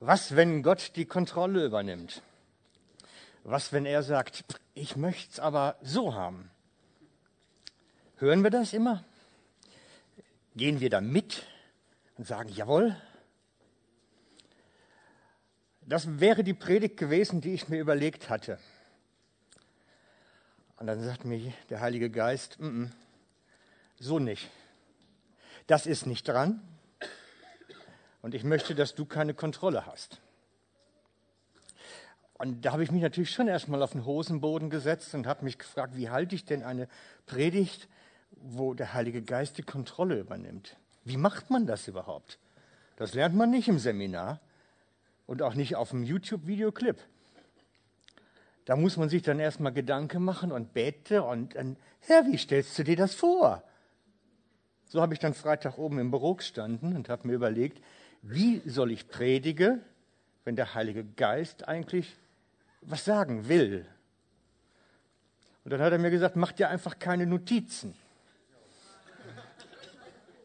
Was, wenn Gott die Kontrolle übernimmt? Was, wenn er sagt, ich möchte es aber so haben? Hören wir das immer? Gehen wir da mit und sagen, jawohl? Das wäre die Predigt gewesen, die ich mir überlegt hatte. Und dann sagt mir der Heilige Geist, mm -mm, so nicht. Das ist nicht dran. Und ich möchte, dass du keine Kontrolle hast. Und da habe ich mich natürlich schon erstmal auf den Hosenboden gesetzt und habe mich gefragt, wie halte ich denn eine Predigt, wo der Heilige Geist die Kontrolle übernimmt? Wie macht man das überhaupt? Das lernt man nicht im Seminar und auch nicht auf dem YouTube-Videoclip. Da muss man sich dann erstmal Gedanken machen und bete und, und Herr, wie stellst du dir das vor? So habe ich dann Freitag oben im Büro gestanden und habe mir überlegt, wie soll ich predigen, wenn der Heilige Geist eigentlich was sagen will? Und dann hat er mir gesagt, mach dir einfach keine Notizen.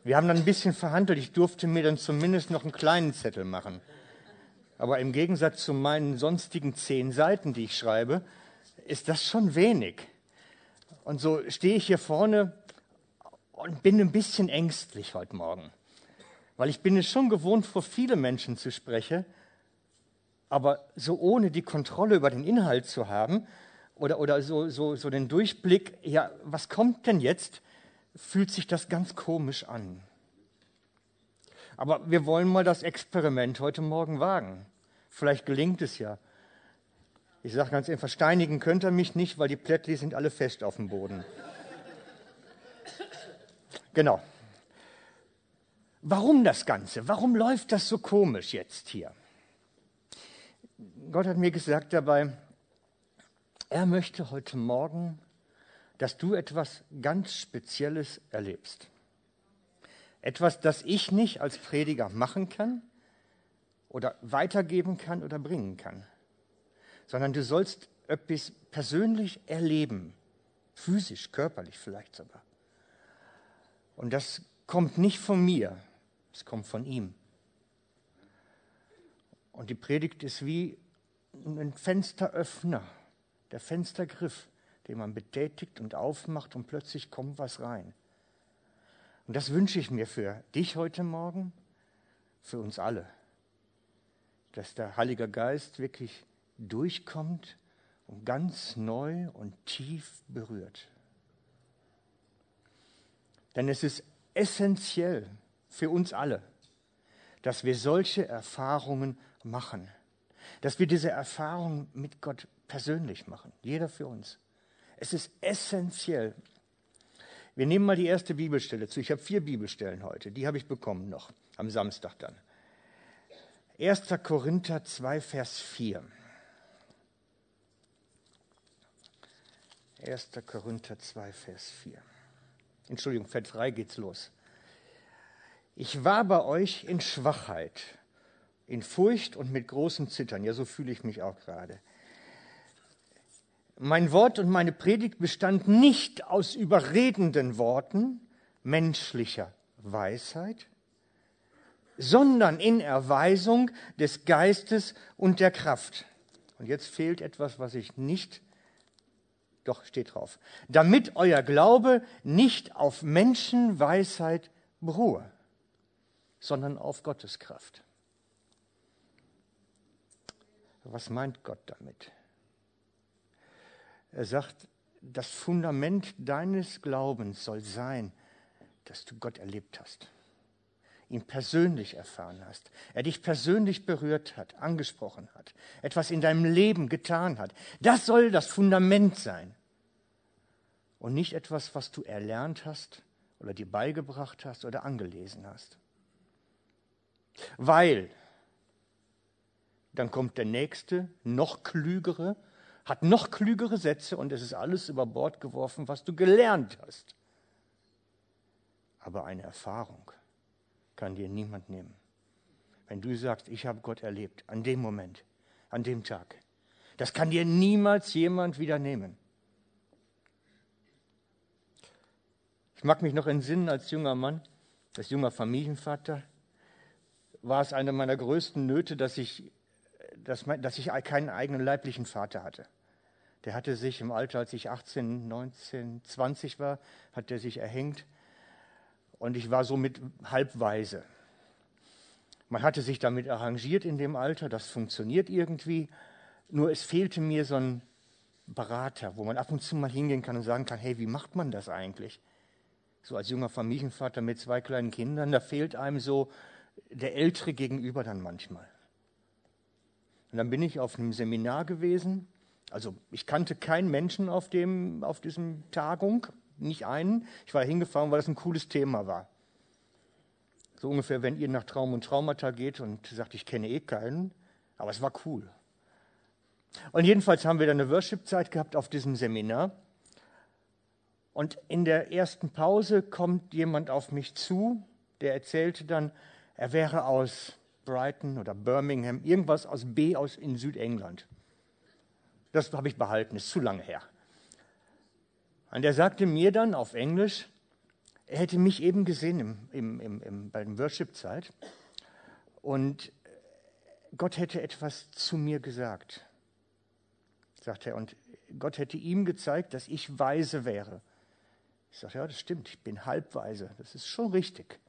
Wir haben dann ein bisschen verhandelt. Ich durfte mir dann zumindest noch einen kleinen Zettel machen. Aber im Gegensatz zu meinen sonstigen zehn Seiten, die ich schreibe, ist das schon wenig. Und so stehe ich hier vorne und bin ein bisschen ängstlich heute Morgen weil ich bin es schon gewohnt, vor viele Menschen zu sprechen, aber so ohne die Kontrolle über den Inhalt zu haben oder, oder so, so, so den Durchblick, ja, was kommt denn jetzt, fühlt sich das ganz komisch an. Aber wir wollen mal das Experiment heute Morgen wagen. Vielleicht gelingt es ja. Ich sage ganz einfach, steinigen könnt ihr mich nicht, weil die Plättli sind alle fest auf dem Boden. Genau. Warum das Ganze? Warum läuft das so komisch jetzt hier? Gott hat mir gesagt dabei, er möchte heute Morgen, dass du etwas ganz Spezielles erlebst. Etwas, das ich nicht als Prediger machen kann oder weitergeben kann oder bringen kann, sondern du sollst etwas persönlich erleben, physisch, körperlich vielleicht sogar. Und das kommt nicht von mir, es kommt von ihm. Und die Predigt ist wie ein Fensteröffner, der Fenstergriff, den man betätigt und aufmacht und plötzlich kommt was rein. Und das wünsche ich mir für dich heute Morgen, für uns alle, dass der Heilige Geist wirklich durchkommt und ganz neu und tief berührt. Denn es ist essentiell, für uns alle, dass wir solche Erfahrungen machen, dass wir diese Erfahrung mit Gott persönlich machen, jeder für uns. Es ist essentiell. Wir nehmen mal die erste Bibelstelle zu. Ich habe vier Bibelstellen heute, die habe ich bekommen noch, am Samstag dann. 1. Korinther 2, Vers 4. 1. Korinther 2, Vers 4. Entschuldigung, Vers 3 geht's los. Ich war bei euch in Schwachheit, in Furcht und mit großem Zittern. Ja, so fühle ich mich auch gerade. Mein Wort und meine Predigt bestand nicht aus überredenden Worten menschlicher Weisheit, sondern in Erweisung des Geistes und der Kraft. Und jetzt fehlt etwas, was ich nicht, doch steht drauf, damit euer Glaube nicht auf Menschenweisheit beruhe sondern auf Gottes Kraft. Was meint Gott damit? Er sagt, das Fundament deines Glaubens soll sein, dass du Gott erlebt hast, ihn persönlich erfahren hast, er dich persönlich berührt hat, angesprochen hat, etwas in deinem Leben getan hat. Das soll das Fundament sein und nicht etwas, was du erlernt hast oder dir beigebracht hast oder angelesen hast. Weil dann kommt der nächste, noch klügere, hat noch klügere Sätze und es ist alles über Bord geworfen, was du gelernt hast. Aber eine Erfahrung kann dir niemand nehmen. Wenn du sagst, ich habe Gott erlebt, an dem Moment, an dem Tag, das kann dir niemals jemand wieder nehmen. Ich mag mich noch entsinnen als junger Mann, als junger Familienvater, war es eine meiner größten Nöte, dass ich, dass, dass ich keinen eigenen leiblichen Vater hatte. Der hatte sich im Alter, als ich 18, 19, 20 war, hat der sich erhängt. Und ich war somit halbweise. Man hatte sich damit arrangiert in dem Alter, das funktioniert irgendwie. Nur es fehlte mir so ein Berater, wo man ab und zu mal hingehen kann und sagen kann, hey, wie macht man das eigentlich? So als junger Familienvater mit zwei kleinen Kindern, da fehlt einem so der Ältere gegenüber dann manchmal. Und dann bin ich auf einem Seminar gewesen also ich kannte keinen Menschen auf, dem, auf diesem Tagung, nicht einen. Ich war hingefahren, weil das ein cooles Thema war. So ungefähr, wenn ihr nach Traum und Traumata geht und sagt, ich kenne eh keinen, aber es war cool. Und jedenfalls haben wir dann eine Worship-Zeit gehabt auf diesem Seminar. Und in der ersten Pause kommt jemand auf mich zu, der erzählte dann, er wäre aus Brighton oder Birmingham, irgendwas aus B aus in Südengland. Das habe ich behalten, ist zu lange her. Und er sagte mir dann auf Englisch, er hätte mich eben gesehen im, im, im, im, bei der Worship-Zeit und Gott hätte etwas zu mir gesagt, sagt er. Und Gott hätte ihm gezeigt, dass ich weise wäre. Ich sage, ja, das stimmt, ich bin halbweise, das ist schon richtig.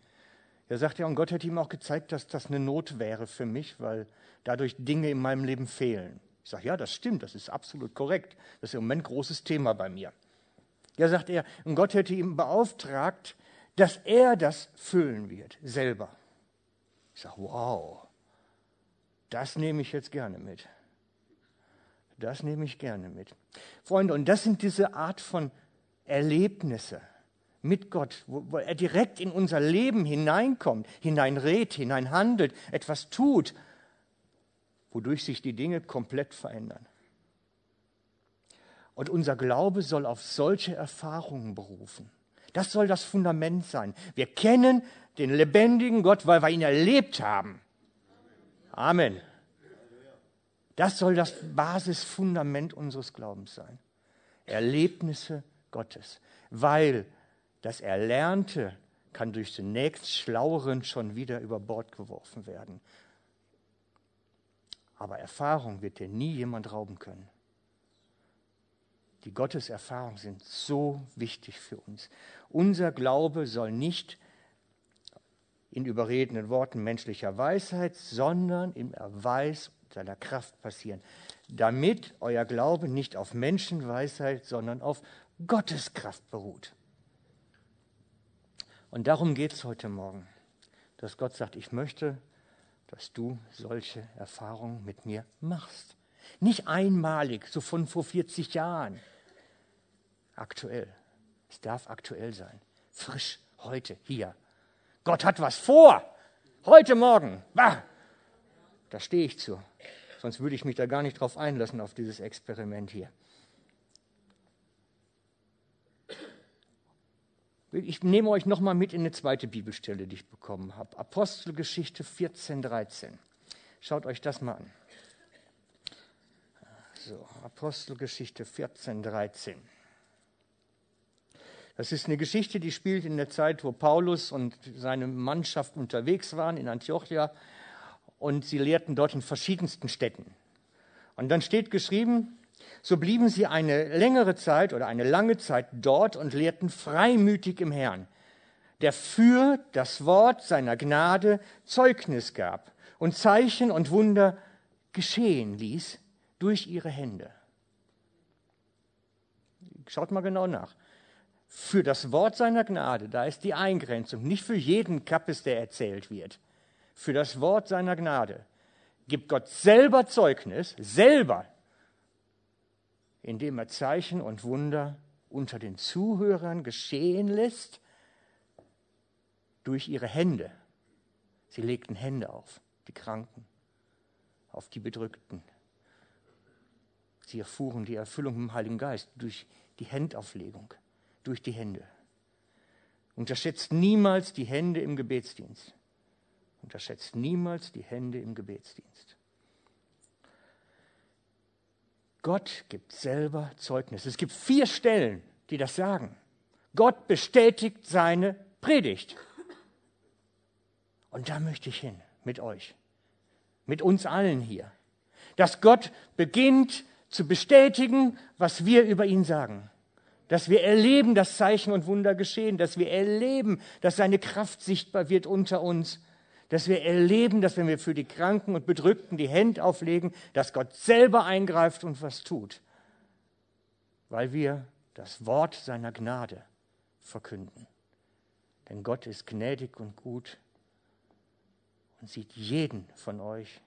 Er sagt ja, und Gott hätte ihm auch gezeigt, dass das eine Not wäre für mich, weil dadurch Dinge in meinem Leben fehlen. Ich sage, ja, das stimmt, das ist absolut korrekt. Das ist im Moment ein großes Thema bei mir. Ja, sagt er, und Gott hätte ihm beauftragt, dass er das füllen wird, selber. Ich sage, wow, das nehme ich jetzt gerne mit. Das nehme ich gerne mit. Freunde, und das sind diese Art von Erlebnisse mit Gott, wo, wo er direkt in unser Leben hineinkommt, hineinredet, hineinhandelt, etwas tut wodurch sich die Dinge komplett verändern. Und unser Glaube soll auf solche Erfahrungen berufen. Das soll das Fundament sein. Wir kennen den lebendigen Gott, weil wir ihn erlebt haben. Amen. Das soll das Basisfundament unseres Glaubens sein. Erlebnisse Gottes. Weil das Erlernte kann durch den nächst Schlaueren schon wieder über Bord geworfen werden. Aber Erfahrung wird dir nie jemand rauben können. Die Gotteserfahrungen sind so wichtig für uns. Unser Glaube soll nicht in überredenden Worten menschlicher Weisheit, sondern im Erweis seiner Kraft passieren, damit euer Glaube nicht auf Menschenweisheit, sondern auf Gottes Kraft beruht. Und darum geht es heute Morgen, dass Gott sagt, ich möchte dass du solche Erfahrungen mit mir machst. Nicht einmalig, so von vor 40 Jahren. Aktuell. Es darf aktuell sein. Frisch, heute, hier. Gott hat was vor. Heute Morgen. Bah! Da stehe ich zu. Sonst würde ich mich da gar nicht drauf einlassen, auf dieses Experiment hier. Ich nehme euch nochmal mit in eine zweite Bibelstelle, die ich bekommen habe. Apostelgeschichte 14, 13. Schaut euch das mal an. So, Apostelgeschichte 14, 13. Das ist eine Geschichte, die spielt in der Zeit, wo Paulus und seine Mannschaft unterwegs waren in Antiochia und sie lehrten dort in verschiedensten Städten. Und dann steht geschrieben, so blieben sie eine längere Zeit oder eine lange Zeit dort und lehrten freimütig im Herrn, der für das Wort seiner Gnade Zeugnis gab und Zeichen und Wunder geschehen ließ durch ihre Hände. Schaut mal genau nach. Für das Wort seiner Gnade, da ist die Eingrenzung, nicht für jeden Kappes, der erzählt wird. Für das Wort seiner Gnade gibt Gott selber Zeugnis, selber indem er Zeichen und Wunder unter den Zuhörern geschehen lässt durch ihre Hände. Sie legten Hände auf, die Kranken, auf die Bedrückten. Sie erfuhren die Erfüllung im Heiligen Geist durch die Händauflegung, durch die Hände. Unterschätzt niemals die Hände im Gebetsdienst. Unterschätzt niemals die Hände im Gebetsdienst. Gott gibt selber Zeugnis. Es gibt vier Stellen, die das sagen. Gott bestätigt seine Predigt. Und da möchte ich hin. mit euch, mit uns allen hier. Dass Gott beginnt zu bestätigen, was wir über ihn sagen. Dass wir erleben, dass Zeichen und Wunder geschehen, dass wir erleben, dass seine Kraft sichtbar wird unter uns, dass wir erleben, dass wenn wir für die Kranken und Bedrückten die Hände auflegen, dass Gott selber eingreift und was tut, weil wir das Wort seiner Gnade verkünden. Denn Gott ist gnädig und gut und sieht jeden von euch,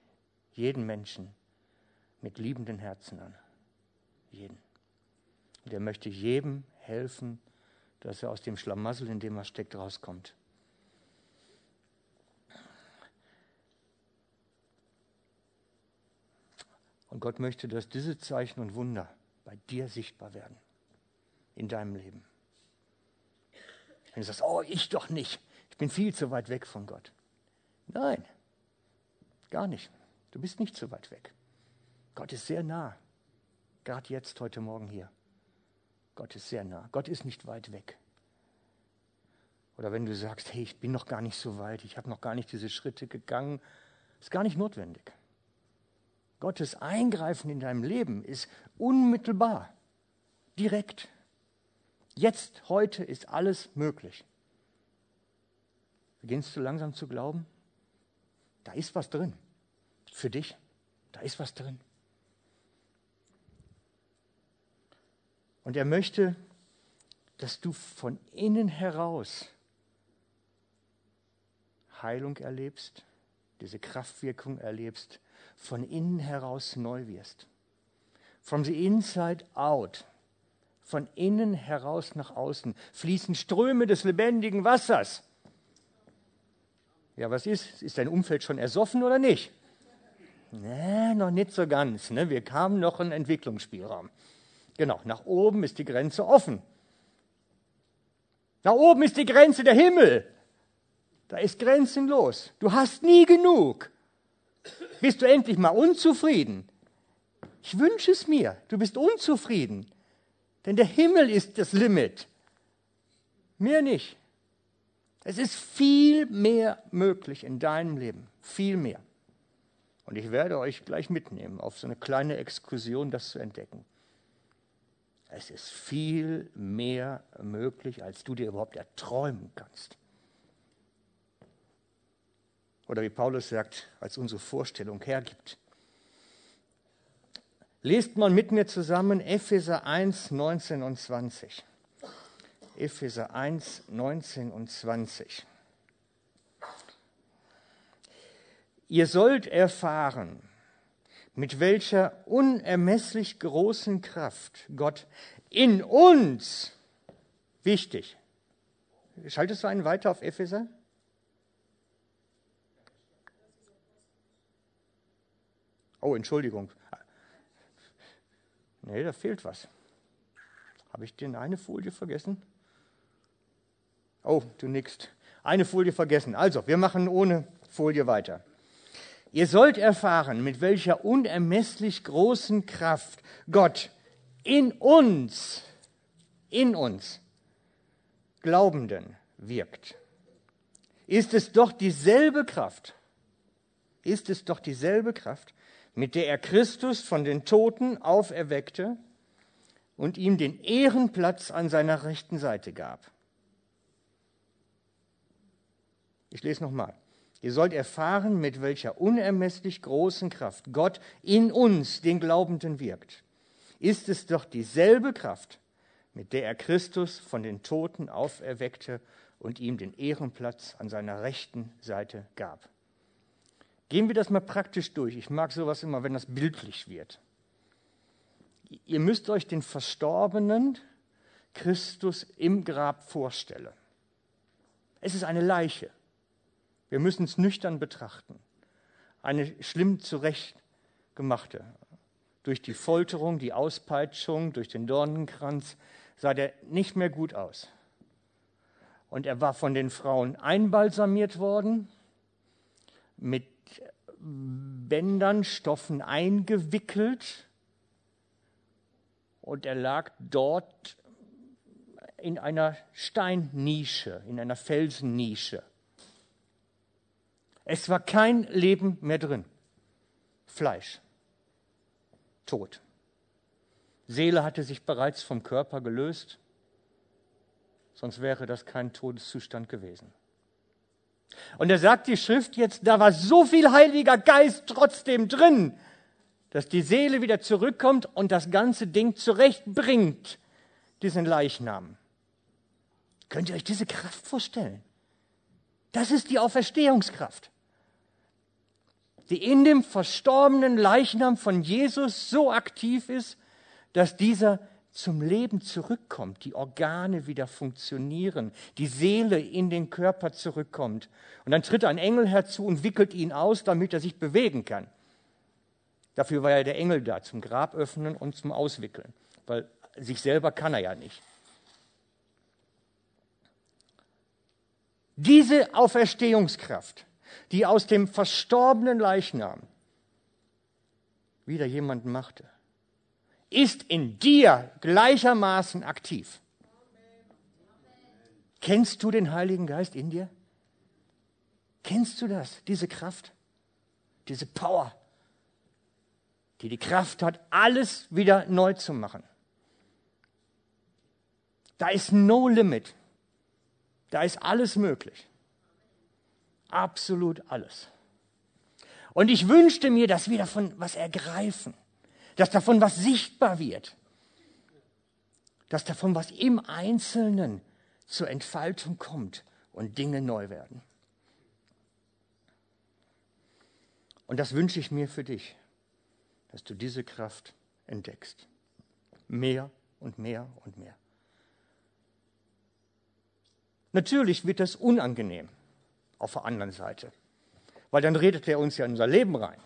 jeden Menschen mit liebenden Herzen an. Jeden. Und er möchte jedem helfen, dass er aus dem Schlamassel, in dem er steckt, rauskommt. Und Gott möchte, dass diese Zeichen und Wunder bei dir sichtbar werden in deinem Leben. Wenn du sagst, oh, ich doch nicht, ich bin viel zu weit weg von Gott. Nein, gar nicht. Du bist nicht zu weit weg. Gott ist sehr nah. Gerade jetzt, heute Morgen hier. Gott ist sehr nah. Gott ist nicht weit weg. Oder wenn du sagst, hey, ich bin noch gar nicht so weit, ich habe noch gar nicht diese Schritte gegangen, ist gar nicht notwendig. Gottes Eingreifen in deinem Leben ist unmittelbar, direkt. Jetzt, heute ist alles möglich. Beginnst du langsam zu glauben? Da ist was drin. Für dich. Da ist was drin. Und er möchte, dass du von innen heraus Heilung erlebst, diese Kraftwirkung erlebst, von innen heraus neu wirst. From the inside out von innen heraus nach außen fließen Ströme des lebendigen Wassers. Ja, was ist? Ist dein Umfeld schon ersoffen oder nicht? Nee, noch nicht so ganz. Ne? Wir kamen noch einen Entwicklungsspielraum. Genau, nach oben ist die Grenze offen. Nach oben ist die Grenze der Himmel. Da ist grenzenlos. Du hast nie genug. Bist du endlich mal unzufrieden? Ich wünsche es mir. Du bist unzufrieden. Denn der Himmel ist das Limit. Mehr nicht. Es ist viel mehr möglich in deinem Leben. Viel mehr. Und ich werde euch gleich mitnehmen auf so eine kleine Exkursion, das zu entdecken. Es ist viel mehr möglich, als du dir überhaupt erträumen kannst. Oder wie Paulus sagt, als unsere Vorstellung hergibt. Lest mal mit mir zusammen Epheser 1, 19 und 20. Epheser 1, 19 und 20. Ihr sollt erfahren, mit welcher unermesslich großen Kraft Gott in uns, wichtig, schaltest du einen weiter auf Epheser? Oh, Entschuldigung, Nee, da fehlt was. Habe ich denn eine Folie vergessen? Oh, du nickst. Eine Folie vergessen. Also, wir machen ohne Folie weiter. Ihr sollt erfahren, mit welcher unermesslich großen Kraft Gott in uns, in uns Glaubenden wirkt. Ist es doch dieselbe Kraft, ist es doch dieselbe Kraft, mit der er Christus von den Toten auferweckte und ihm den Ehrenplatz an seiner rechten Seite gab. Ich lese nochmal. Ihr sollt erfahren, mit welcher unermesslich großen Kraft Gott in uns, den Glaubenden, wirkt. Ist es doch dieselbe Kraft, mit der er Christus von den Toten auferweckte und ihm den Ehrenplatz an seiner rechten Seite gab. Gehen wir das mal praktisch durch. Ich mag sowas immer, wenn das bildlich wird. Ihr müsst euch den verstorbenen Christus im Grab vorstellen. Es ist eine Leiche. Wir müssen es nüchtern betrachten. Eine schlimm zurechtgemachte. Durch die Folterung, die Auspeitschung, durch den Dornenkranz sah der nicht mehr gut aus. Und er war von den Frauen einbalsamiert worden, mit Bändern, Stoffen eingewickelt und er lag dort in einer Steinnische, in einer Felsennische. Es war kein Leben mehr drin. Fleisch. Tod. Seele hatte sich bereits vom Körper gelöst, sonst wäre das kein Todeszustand gewesen. Und er sagt die Schrift jetzt, da war so viel Heiliger Geist trotzdem drin, dass die Seele wieder zurückkommt und das ganze Ding zurechtbringt, diesen Leichnam. Könnt ihr euch diese Kraft vorstellen? Das ist die Auferstehungskraft, die in dem verstorbenen Leichnam von Jesus so aktiv ist, dass dieser zum Leben zurückkommt, die Organe wieder funktionieren, die Seele in den Körper zurückkommt. Und dann tritt ein Engel herzu und wickelt ihn aus, damit er sich bewegen kann. Dafür war ja der Engel da, zum Grab öffnen und zum Auswickeln, weil sich selber kann er ja nicht. Diese Auferstehungskraft, die aus dem verstorbenen Leichnam wieder jemanden machte, ist in dir gleichermaßen aktiv. Kennst du den Heiligen Geist in dir? Kennst du das, diese Kraft, diese Power, die die Kraft hat, alles wieder neu zu machen? Da ist no limit. Da ist alles möglich. Absolut alles. Und ich wünschte mir, dass wir davon was ergreifen dass davon was sichtbar wird, dass davon was im Einzelnen zur Entfaltung kommt und Dinge neu werden. Und das wünsche ich mir für dich, dass du diese Kraft entdeckst. Mehr und mehr und mehr. Natürlich wird das unangenehm auf der anderen Seite, weil dann redet er uns ja in unser Leben rein.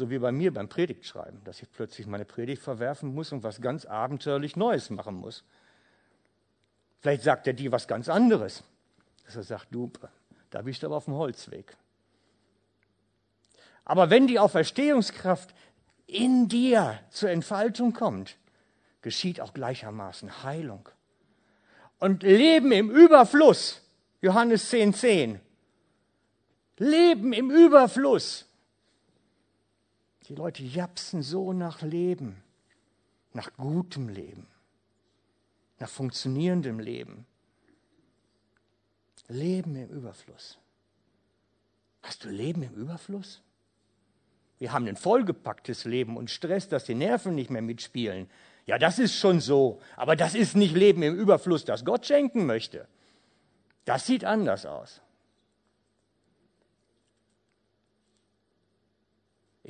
So wie bei mir beim Predigtschreiben, dass ich plötzlich meine Predigt verwerfen muss und was ganz abenteuerlich Neues machen muss. Vielleicht sagt er dir was ganz anderes. Dass er sagt, du, da bist du aber auf dem Holzweg. Aber wenn die Auferstehungskraft in dir zur Entfaltung kommt, geschieht auch gleichermaßen Heilung. Und Leben im Überfluss, Johannes 10, 10. Leben im Überfluss. Die Leute japsen so nach Leben, nach gutem Leben, nach funktionierendem Leben. Leben im Überfluss. Hast du Leben im Überfluss? Wir haben ein vollgepacktes Leben und Stress, dass die Nerven nicht mehr mitspielen. Ja, das ist schon so, aber das ist nicht Leben im Überfluss, das Gott schenken möchte. Das sieht anders aus.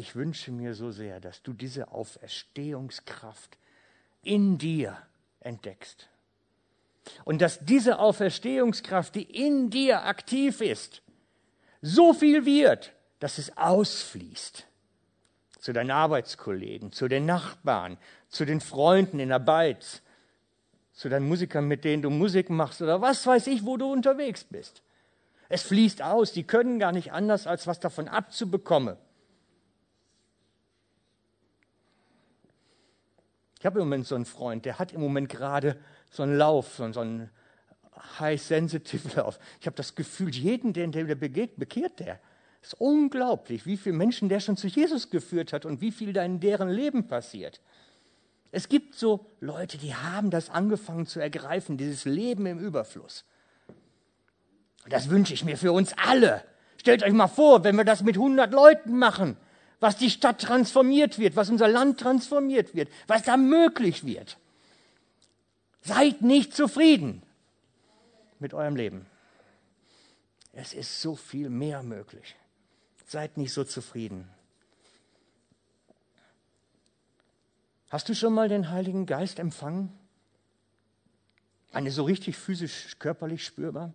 Ich wünsche mir so sehr, dass du diese Auferstehungskraft in dir entdeckst. Und dass diese Auferstehungskraft, die in dir aktiv ist, so viel wird, dass es ausfließt zu deinen Arbeitskollegen, zu den Nachbarn, zu den Freunden in der Beiz, zu deinen Musikern, mit denen du Musik machst oder was weiß ich, wo du unterwegs bist. Es fließt aus, die können gar nicht anders, als was davon abzubekommen. Ich habe im Moment so einen Freund, der hat im Moment gerade so einen Lauf, so, einen high-sensitive Lauf. Ich habe das Gefühl, jeden, den der begegnet, bekehrt der. Es ist unglaublich, wie viele Menschen der schon zu Jesus geführt hat und wie viel da in deren Leben passiert. Es gibt so Leute, die haben das angefangen zu ergreifen, dieses Leben im Überfluss. Das wünsche ich mir für uns alle. Stellt euch mal vor, wenn wir das mit 100 Leuten machen was die Stadt transformiert wird, was unser Land transformiert wird, was da möglich wird. Seid nicht zufrieden mit eurem Leben. Es ist so viel mehr möglich. Seid nicht so zufrieden. Hast du schon mal den Heiligen Geist empfangen? Eine so richtig physisch, körperlich spürbar?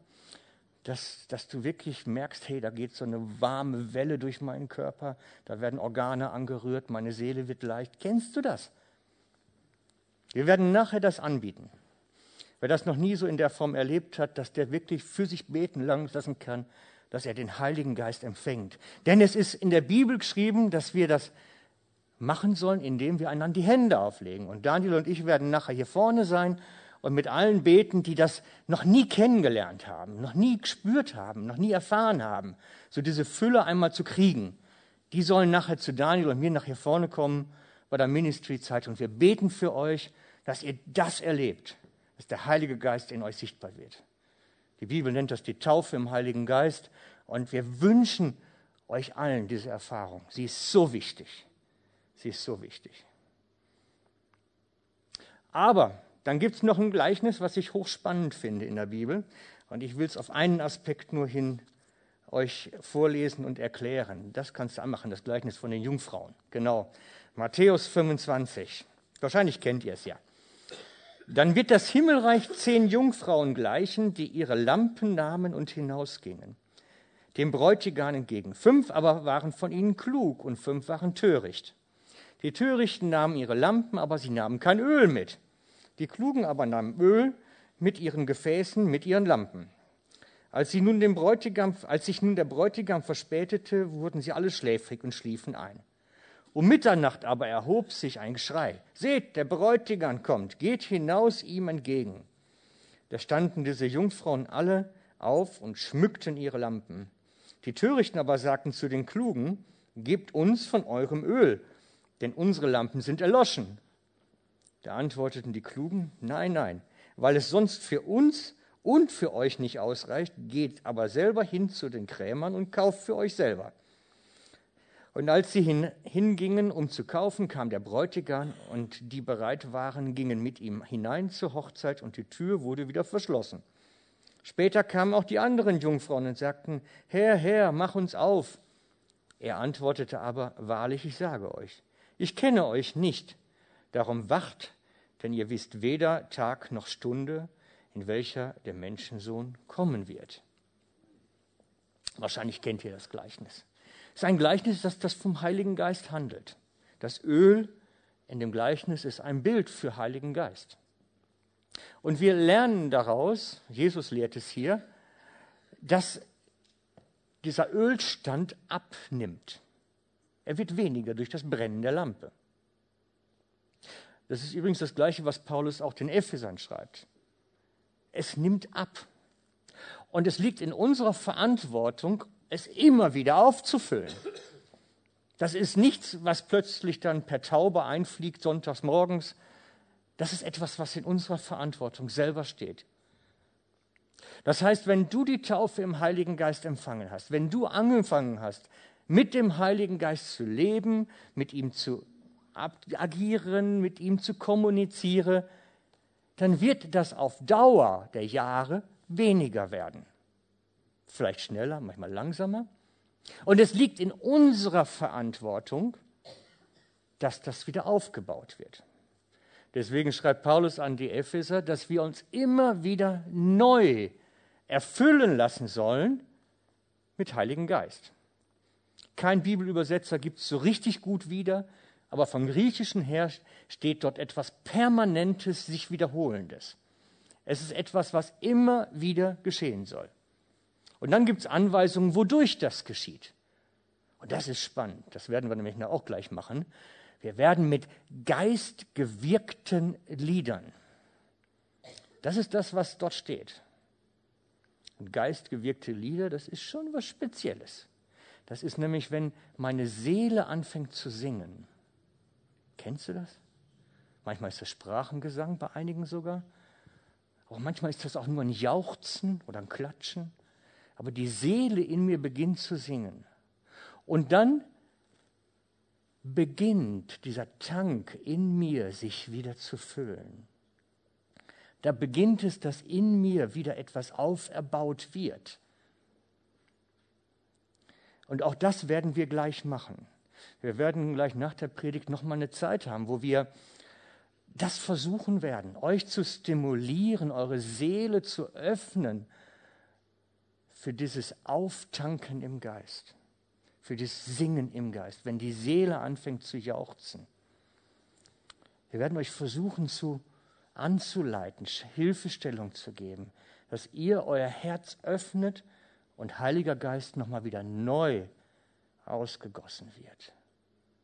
Dass, dass du wirklich merkst, hey, da geht so eine warme Welle durch meinen Körper, da werden Organe angerührt, meine Seele wird leicht. Kennst du das? Wir werden nachher das anbieten. Wer das noch nie so in der Form erlebt hat, dass der wirklich für sich beten lassen kann, dass er den Heiligen Geist empfängt. Denn es ist in der Bibel geschrieben, dass wir das machen sollen, indem wir einander die Hände auflegen. Und Daniel und ich werden nachher hier vorne sein und mit allen beten, die das noch nie kennengelernt haben, noch nie gespürt haben, noch nie erfahren haben, so diese Fülle einmal zu kriegen. Die sollen nachher zu Daniel und mir nach hier vorne kommen bei der Ministry-Zeit und wir beten für euch, dass ihr das erlebt, dass der Heilige Geist in euch sichtbar wird. Die Bibel nennt das die Taufe im Heiligen Geist und wir wünschen euch allen diese Erfahrung. Sie ist so wichtig. Sie ist so wichtig. Aber dann gibt es noch ein Gleichnis, was ich hochspannend finde in der Bibel. Und ich will es auf einen Aspekt nur hin euch vorlesen und erklären. Das kannst du anmachen, das Gleichnis von den Jungfrauen. Genau. Matthäus 25. Wahrscheinlich kennt ihr es ja. Dann wird das Himmelreich zehn Jungfrauen gleichen, die ihre Lampen nahmen und hinausgingen. Dem Bräutigam entgegen. Fünf aber waren von ihnen klug und fünf waren töricht. Die Törichten nahmen ihre Lampen, aber sie nahmen kein Öl mit. Die Klugen aber nahmen Öl mit ihren Gefäßen, mit ihren Lampen. Als, sie nun dem Bräutigam, als sich nun der Bräutigam verspätete, wurden sie alle schläfrig und schliefen ein. Um Mitternacht aber erhob sich ein Geschrei. Seht, der Bräutigam kommt, geht hinaus ihm entgegen. Da standen diese Jungfrauen alle auf und schmückten ihre Lampen. Die Törichten aber sagten zu den Klugen, gebt uns von eurem Öl, denn unsere Lampen sind erloschen. Da antworteten die Klugen, nein, nein, weil es sonst für uns und für euch nicht ausreicht, geht aber selber hin zu den Krämern und kauft für euch selber. Und als sie hin, hingingen, um zu kaufen, kam der Bräutigam und die bereit waren, gingen mit ihm hinein zur Hochzeit und die Tür wurde wieder verschlossen. Später kamen auch die anderen Jungfrauen und sagten, Herr, Herr, mach uns auf. Er antwortete aber, wahrlich, ich sage euch, ich kenne euch nicht, darum wacht, denn ihr wisst weder Tag noch Stunde, in welcher der Menschensohn kommen wird. Wahrscheinlich kennt ihr das Gleichnis. Es ist ein Gleichnis, das, das vom Heiligen Geist handelt. Das Öl in dem Gleichnis ist ein Bild für Heiligen Geist. Und wir lernen daraus, Jesus lehrt es hier, dass dieser Ölstand abnimmt. Er wird weniger durch das Brennen der Lampe. Das ist übrigens das Gleiche, was Paulus auch den Ephesern schreibt. Es nimmt ab. Und es liegt in unserer Verantwortung, es immer wieder aufzufüllen. Das ist nichts, was plötzlich dann per Taube einfliegt sonntags morgens. Das ist etwas, was in unserer Verantwortung selber steht. Das heißt, wenn du die Taufe im Heiligen Geist empfangen hast, wenn du angefangen hast, mit dem Heiligen Geist zu leben, mit ihm zu agieren, mit ihm zu kommunizieren, dann wird das auf Dauer der Jahre weniger werden vielleicht schneller, manchmal langsamer. Und es liegt in unserer Verantwortung, dass das wieder aufgebaut wird. Deswegen schreibt Paulus an die Epheser, dass wir uns immer wieder neu erfüllen lassen sollen mit Heiligen Geist. Kein Bibelübersetzer gibt es so richtig gut wieder, aber vom Griechischen her steht dort etwas Permanentes, sich Wiederholendes. Es ist etwas, was immer wieder geschehen soll. Und dann gibt es Anweisungen, wodurch das geschieht. Und das ist spannend. Das werden wir nämlich auch gleich machen. Wir werden mit geistgewirkten Liedern. Das ist das, was dort steht. Und geistgewirkte Lieder, das ist schon was Spezielles. Das ist nämlich, wenn meine Seele anfängt zu singen. Kennst du das? Manchmal ist das Sprachengesang, bei einigen sogar. Aber manchmal ist das auch nur ein Jauchzen oder ein Klatschen aber die Seele in mir beginnt zu singen. Und dann beginnt dieser Tank in mir sich wieder zu füllen. Da beginnt es, dass in mir wieder etwas auferbaut wird. Und auch das werden wir gleich machen. Wir werden gleich nach der Predigt nochmal eine Zeit haben, wo wir das versuchen werden, euch zu stimulieren, eure Seele zu öffnen für dieses Auftanken im Geist, für dieses Singen im Geist, wenn die Seele anfängt zu jauchzen. Wir werden euch versuchen zu anzuleiten, Hilfestellung zu geben, dass ihr euer Herz öffnet und Heiliger Geist nochmal wieder neu ausgegossen wird.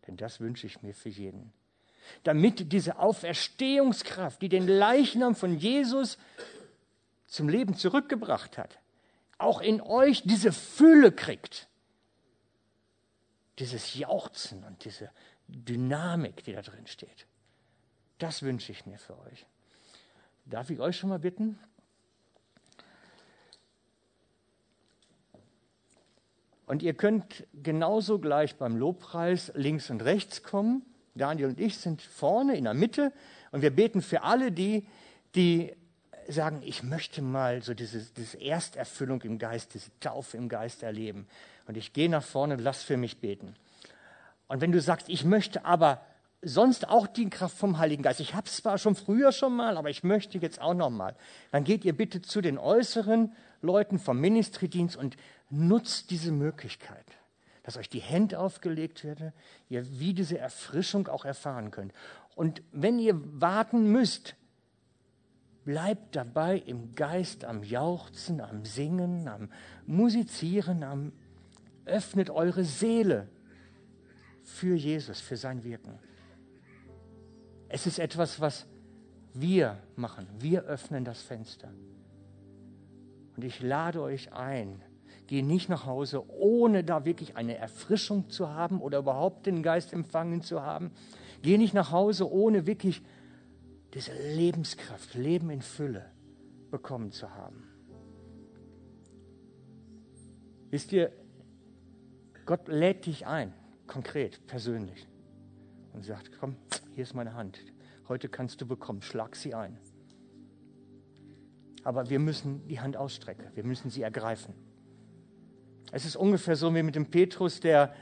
Denn das wünsche ich mir für jeden. damit diese Auferstehungskraft, die den Leichnam von Jesus zum Leben zurückgebracht hat, auch in euch diese Fülle kriegt. Dieses Jauchzen und diese Dynamik, die da drin steht. Das wünsche ich mir für euch. Darf ich euch schon mal bitten? Und ihr könnt genauso gleich beim Lobpreis links und rechts kommen. Daniel und ich sind vorne in der Mitte und wir beten für alle die, die sagen, ich möchte mal so diese, diese Ersterfüllung im Geist, diese Taufe im Geist erleben. Und ich gehe nach vorne und lass für mich beten. Und wenn du sagst, ich möchte aber sonst auch die Kraft vom Heiligen Geist, ich habe es zwar schon früher schon mal, aber ich möchte jetzt auch noch mal, dann geht ihr bitte zu den äußeren Leuten vom Ministrydienst und nutzt diese Möglichkeit, dass euch die Hände aufgelegt werden, ihr wie diese Erfrischung auch erfahren könnt. Und wenn ihr warten müsst, Bleibt dabei im Geist am Jauchzen, am Singen, am Musizieren, am öffnet eure Seele für Jesus, für sein Wirken. Es ist etwas, was wir machen. Wir öffnen das Fenster. Und ich lade euch ein, geh nicht nach Hause, ohne da wirklich eine Erfrischung zu haben oder überhaupt den Geist empfangen zu haben. Geh nicht nach Hause, ohne wirklich diese Lebenskraft, Leben in Fülle bekommen zu haben. Wisst ihr, Gott lädt dich ein, konkret, persönlich, und sagt, komm, hier ist meine Hand, heute kannst du bekommen, schlag sie ein. Aber wir müssen die Hand ausstrecken, wir müssen sie ergreifen. Es ist ungefähr so wie mit dem Petrus, der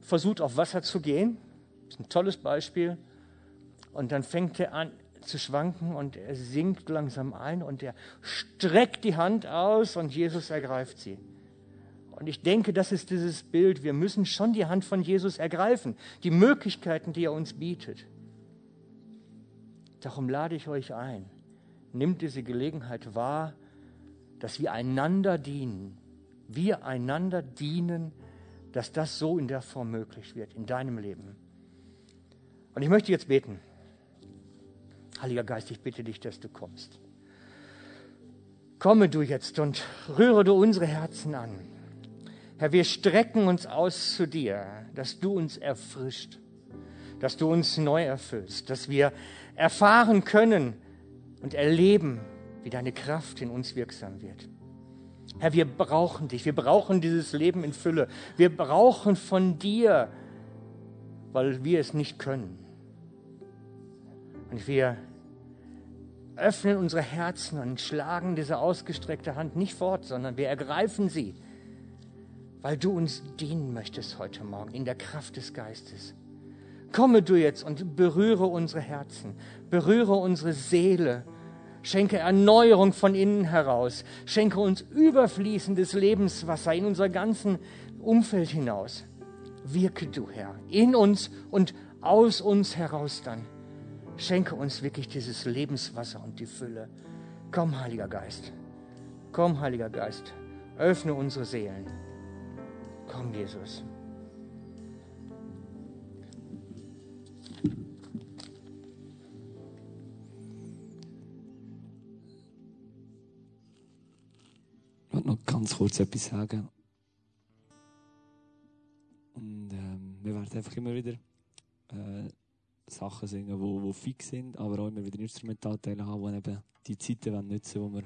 versucht, auf Wasser zu gehen. Das ist ein tolles Beispiel. Und dann fängt er an, zu schwanken und er sinkt langsam ein und er streckt die Hand aus und Jesus ergreift sie. Und ich denke, das ist dieses Bild. Wir müssen schon die Hand von Jesus ergreifen, die Möglichkeiten, die er uns bietet. Darum lade ich euch ein, nimmt diese Gelegenheit wahr, dass wir einander dienen. Wir einander dienen, dass das so in der Form möglich wird in deinem Leben. Und ich möchte jetzt beten. Heiliger Geist, ich bitte dich, dass du kommst. Komme du jetzt und rühre du unsere Herzen an. Herr, wir strecken uns aus zu dir, dass du uns erfrischt, dass du uns neu erfüllst, dass wir erfahren können und erleben, wie deine Kraft in uns wirksam wird. Herr, wir brauchen dich, wir brauchen dieses Leben in Fülle, wir brauchen von dir, weil wir es nicht können. Und wir öffnen unsere Herzen und schlagen diese ausgestreckte Hand nicht fort, sondern wir ergreifen sie, weil du uns dienen möchtest heute Morgen in der Kraft des Geistes. Komme du jetzt und berühre unsere Herzen, berühre unsere Seele, schenke Erneuerung von innen heraus, schenke uns überfließendes Lebenswasser in unser ganzen Umfeld hinaus. Wirke du, Herr, in uns und aus uns heraus dann. Schenke uns wirklich dieses Lebenswasser und die Fülle. Komm, Heiliger Geist. Komm, Heiliger Geist. Öffne unsere Seelen. Komm, Jesus. Ich noch ganz kurz etwas sagen. Und ähm, wir werden einfach immer wieder äh, Sachen singen, die, die fix sind, aber auch immer wieder Instrumentalteile haben, die eben die Zeiten nutzen wollen, wo wir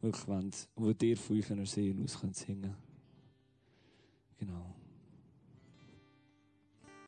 wirklich wollen, wo dir von eurer Seele aus singen können. Genau.